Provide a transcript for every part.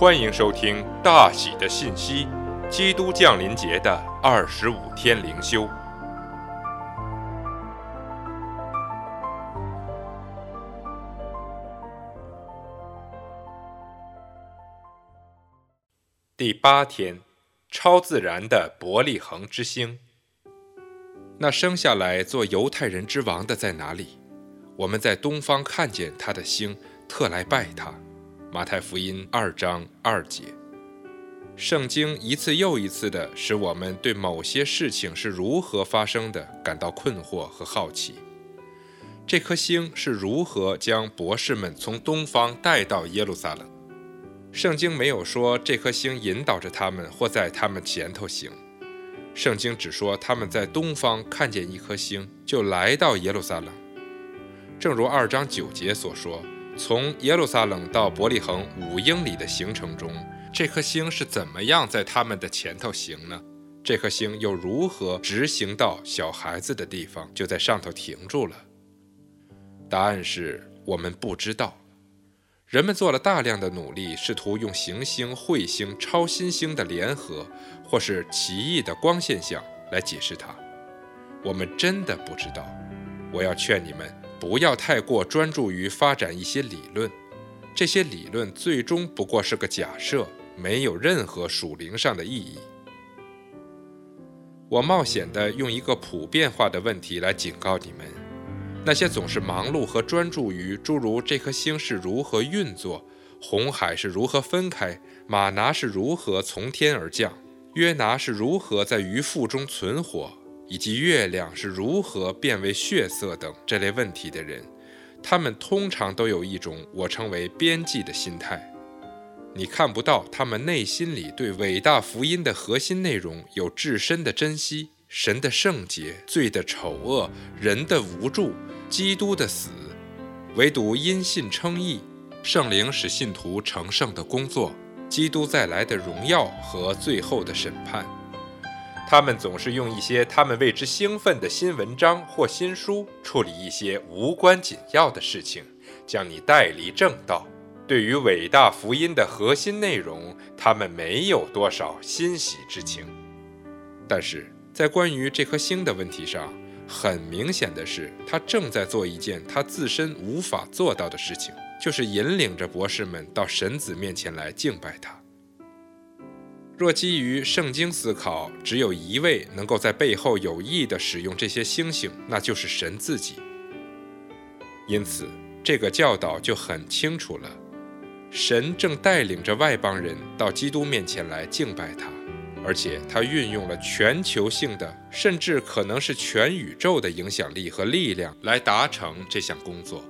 欢迎收听大喜的信息——基督降临节的二十五天灵修。第八天，超自然的伯利恒之星。那生下来做犹太人之王的在哪里？我们在东方看见他的星，特来拜他。马太福音二章二节。圣经一次又一次地使我们对某些事情是如何发生的感到困惑和好奇。这颗星是如何将博士们从东方带到耶路撒冷？圣经没有说这颗星引导着他们或在他们前头行。圣经只说他们在东方看见一颗星，就来到耶路撒冷。正如二章九节所说，从耶路撒冷到伯利恒五英里的行程中，这颗星是怎么样在他们的前头行呢？这颗星又如何直行到小孩子的地方，就在上头停住了？答案是我们不知道。人们做了大量的努力，试图用行星、彗星、超新星的联合，或是奇异的光现象来解释它。我们真的不知道。我要劝你们不要太过专注于发展一些理论，这些理论最终不过是个假设，没有任何属灵上的意义。我冒险地用一个普遍化的问题来警告你们。那些总是忙碌和专注于诸如这颗星是如何运作、红海是如何分开、马拿是如何从天而降、约拿是如何在鱼腹中存活，以及月亮是如何变为血色等这类问题的人，他们通常都有一种我称为边际的心态。你看不到他们内心里对伟大福音的核心内容有至深的珍惜：神的圣洁、罪的丑恶、人的无助。基督的死，唯独因信称义，圣灵使信徒成圣的工作，基督再来的荣耀和最后的审判。他们总是用一些他们为之兴奋的新文章或新书，处理一些无关紧要的事情，将你带离正道。对于伟大福音的核心内容，他们没有多少欣喜之情。但是在关于这颗星的问题上，很明显的是，他正在做一件他自身无法做到的事情，就是引领着博士们到神子面前来敬拜他。若基于圣经思考，只有一位能够在背后有意地使用这些星星，那就是神自己。因此，这个教导就很清楚了：神正带领着外邦人到基督面前来敬拜他。而且他运用了全球性的，甚至可能是全宇宙的影响力和力量来达成这项工作。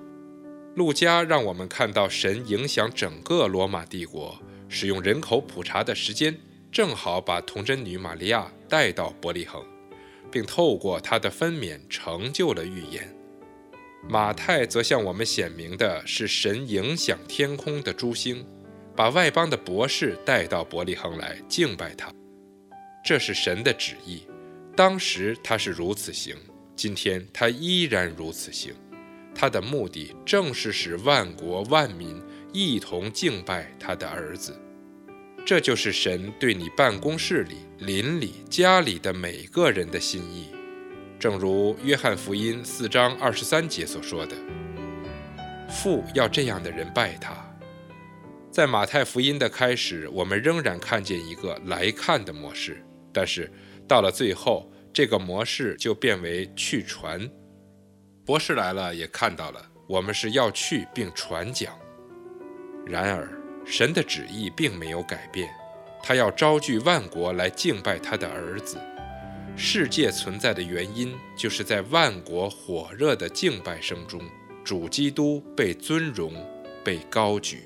路加让我们看到神影响整个罗马帝国，使用人口普查的时间，正好把童贞女玛利亚带到伯利恒，并透过她的分娩成就了预言。马太则向我们显明的是神影响天空的诸星，把外邦的博士带到伯利恒来敬拜他。这是神的旨意，当时他是如此行，今天他依然如此行。他的目的正是使万国万民一同敬拜他的儿子。这就是神对你办公室里、邻里、家里的每个人的心意。正如约翰福音四章二十三节所说的：“父要这样的人拜他。”在马太福音的开始，我们仍然看见一个来看的模式。但是到了最后，这个模式就变为去传。博士来了，也看到了，我们是要去并传讲。然而，神的旨意并没有改变，他要招聚万国来敬拜他的儿子。世界存在的原因，就是在万国火热的敬拜声中，主基督被尊荣、被高举。